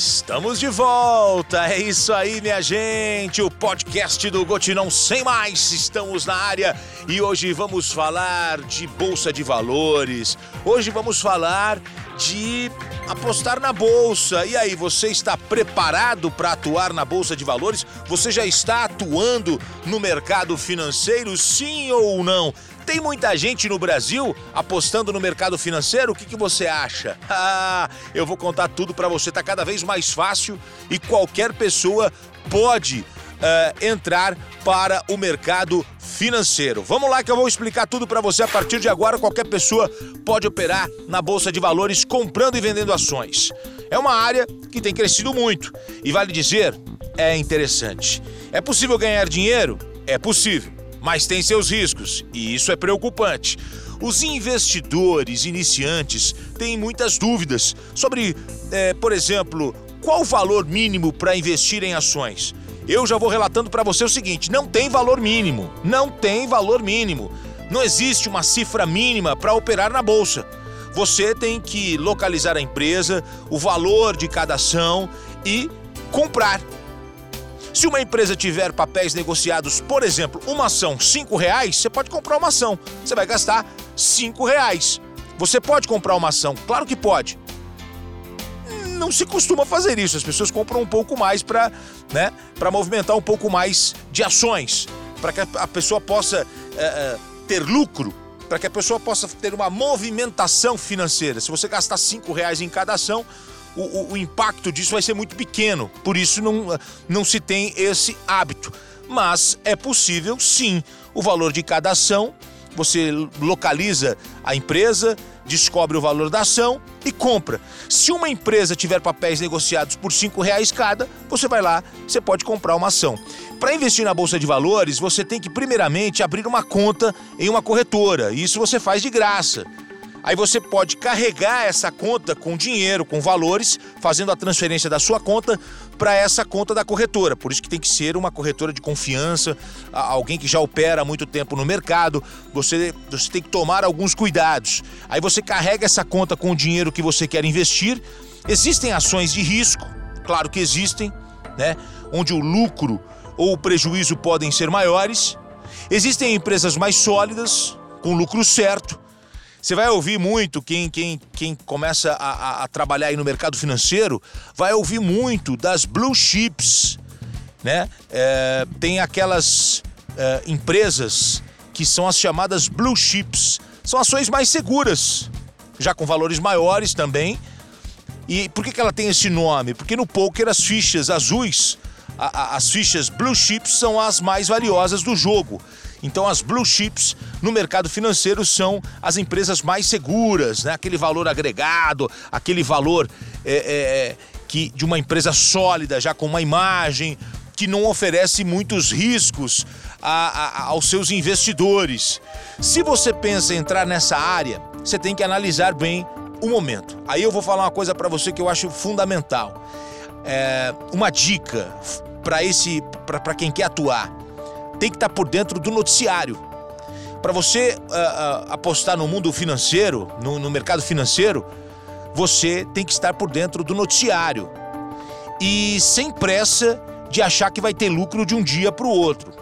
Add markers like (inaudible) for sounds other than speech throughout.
course. Estamos de volta, é isso aí, minha gente. O podcast do Gotinão Sem Mais. Estamos na área e hoje vamos falar de bolsa de valores. Hoje vamos falar de apostar na bolsa. E aí, você está preparado para atuar na bolsa de valores? Você já está atuando no mercado financeiro, sim ou não? Tem muita gente no Brasil apostando no mercado financeiro? O que, que você acha? (laughs) Ah, eu vou contar tudo para você. Tá cada vez mais fácil e qualquer pessoa pode uh, entrar para o mercado financeiro. Vamos lá que eu vou explicar tudo para você. A partir de agora, qualquer pessoa pode operar na bolsa de valores comprando e vendendo ações. É uma área que tem crescido muito e vale dizer, é interessante. É possível ganhar dinheiro? É possível mas tem seus riscos, e isso é preocupante. Os investidores iniciantes têm muitas dúvidas sobre, é, por exemplo, qual o valor mínimo para investir em ações. Eu já vou relatando para você o seguinte: não tem valor mínimo. Não tem valor mínimo. Não existe uma cifra mínima para operar na bolsa. Você tem que localizar a empresa, o valor de cada ação e comprar. Se uma empresa tiver papéis negociados, por exemplo, uma ação cinco reais, você pode comprar uma ação. Você vai gastar cinco reais. Você pode comprar uma ação? Claro que pode. Não se costuma fazer isso. As pessoas compram um pouco mais para, né, movimentar um pouco mais de ações, para que a pessoa possa é, ter lucro, para que a pessoa possa ter uma movimentação financeira. Se você gastar cinco reais em cada ação, o, o, o impacto disso vai ser muito pequeno, por isso não, não se tem esse hábito. Mas é possível sim o valor de cada ação, você localiza a empresa, descobre o valor da ação e compra. Se uma empresa tiver papéis negociados por cinco reais cada, você vai lá, você pode comprar uma ação. Para investir na bolsa de valores, você tem que primeiramente abrir uma conta em uma corretora. Isso você faz de graça. Aí você pode carregar essa conta com dinheiro, com valores, fazendo a transferência da sua conta para essa conta da corretora. Por isso que tem que ser uma corretora de confiança, alguém que já opera há muito tempo no mercado. Você, você tem que tomar alguns cuidados. Aí você carrega essa conta com o dinheiro que você quer investir. Existem ações de risco, claro que existem, né? Onde o lucro ou o prejuízo podem ser maiores. Existem empresas mais sólidas, com lucro certo você vai ouvir muito, quem, quem, quem começa a, a, a, trabalhar aí no mercado financeiro, vai ouvir muito das blue chips, né? É, tem aquelas é, empresas que são as chamadas blue chips. São ações mais seguras, já com valores maiores também. E por que, que ela tem esse nome? Porque no poker as fichas azuis, a, as fichas blue chips são as mais valiosas do jogo. Então, as blue chips no mercado financeiro são as empresas mais seguras, né? aquele valor agregado, aquele valor é, é, que de uma empresa sólida, já com uma imagem, que não oferece muitos riscos a, a, aos seus investidores. Se você pensa em entrar nessa área, você tem que analisar bem o momento. Aí eu vou falar uma coisa para você que eu acho fundamental. É, uma dica para esse para quem quer atuar tem que estar por dentro do noticiário. Para você uh, uh, apostar no mundo financeiro, no, no mercado financeiro, você tem que estar por dentro do noticiário. E sem pressa de achar que vai ter lucro de um dia para o outro.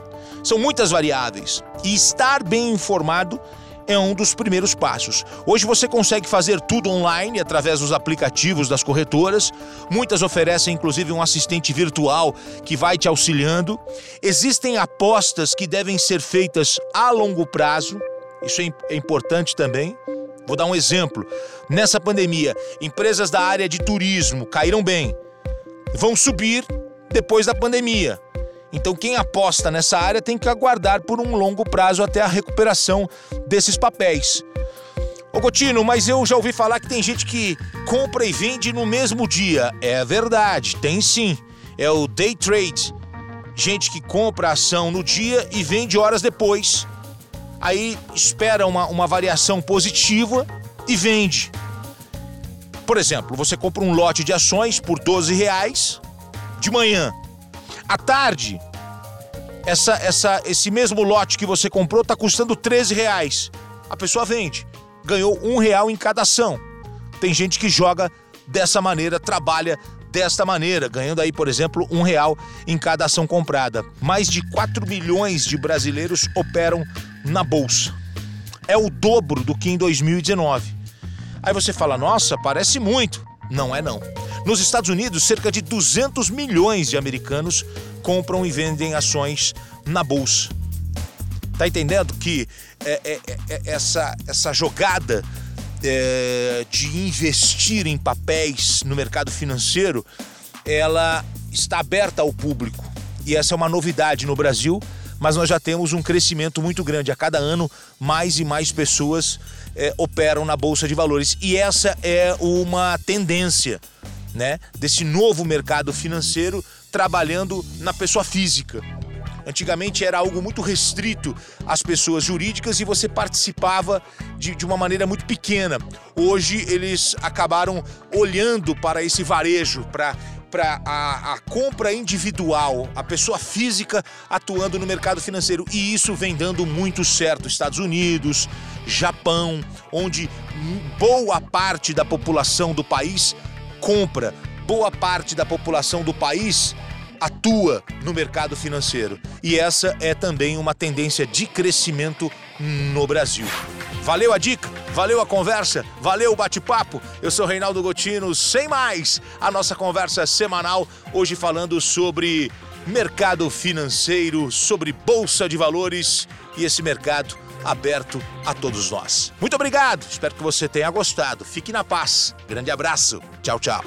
São muitas variáveis. E estar bem informado é um dos primeiros passos. Hoje você consegue fazer tudo online através dos aplicativos das corretoras. Muitas oferecem inclusive um assistente virtual que vai te auxiliando. Existem apostas que devem ser feitas a longo prazo. Isso é, é importante também. Vou dar um exemplo. Nessa pandemia, empresas da área de turismo caíram bem. Vão subir depois da pandemia. Então, quem aposta nessa área tem que aguardar por um longo prazo até a recuperação desses papéis. Ô Gotino, mas eu já ouvi falar que tem gente que compra e vende no mesmo dia. É verdade, tem sim. É o day trade. Gente que compra a ação no dia e vende horas depois. Aí espera uma, uma variação positiva e vende. Por exemplo, você compra um lote de ações por 12 reais de manhã. À tarde, essa, essa, esse mesmo lote que você comprou está custando 13 reais. A pessoa vende. Ganhou um real em cada ação. Tem gente que joga dessa maneira, trabalha desta maneira, ganhando aí, por exemplo, um real em cada ação comprada. Mais de 4 milhões de brasileiros operam na bolsa. É o dobro do que em 2019. Aí você fala, nossa, parece muito. Não é não. Nos Estados Unidos, cerca de 200 milhões de americanos compram e vendem ações na bolsa. Tá entendendo que é, é, é, é essa, essa jogada é, de investir em papéis no mercado financeiro, ela está aberta ao público. E essa é uma novidade no Brasil, mas nós já temos um crescimento muito grande. A cada ano, mais e mais pessoas é, operam na Bolsa de Valores. E essa é uma tendência né, desse novo mercado financeiro trabalhando na pessoa física. Antigamente era algo muito restrito às pessoas jurídicas e você participava de, de uma maneira muito pequena. Hoje eles acabaram olhando para esse varejo, para para a, a, compra individual, a pessoa física atuando no mercado financeiro. E isso vem dando muito certo. Estados Unidos, Japão, onde boa parte da população do país compra, boa parte da população do país atua no mercado financeiro. E essa é também uma tendência de crescimento no Brasil. Valeu a dica, valeu a conversa, valeu o bate-papo. Eu sou Reinaldo Gotino, sem mais, a nossa conversa semanal, hoje falando sobre mercado financeiro, sobre bolsa de valores e esse mercado aberto a todos nós. Muito obrigado, espero que você tenha gostado. Fique na paz. Grande abraço. Tchau, tchau.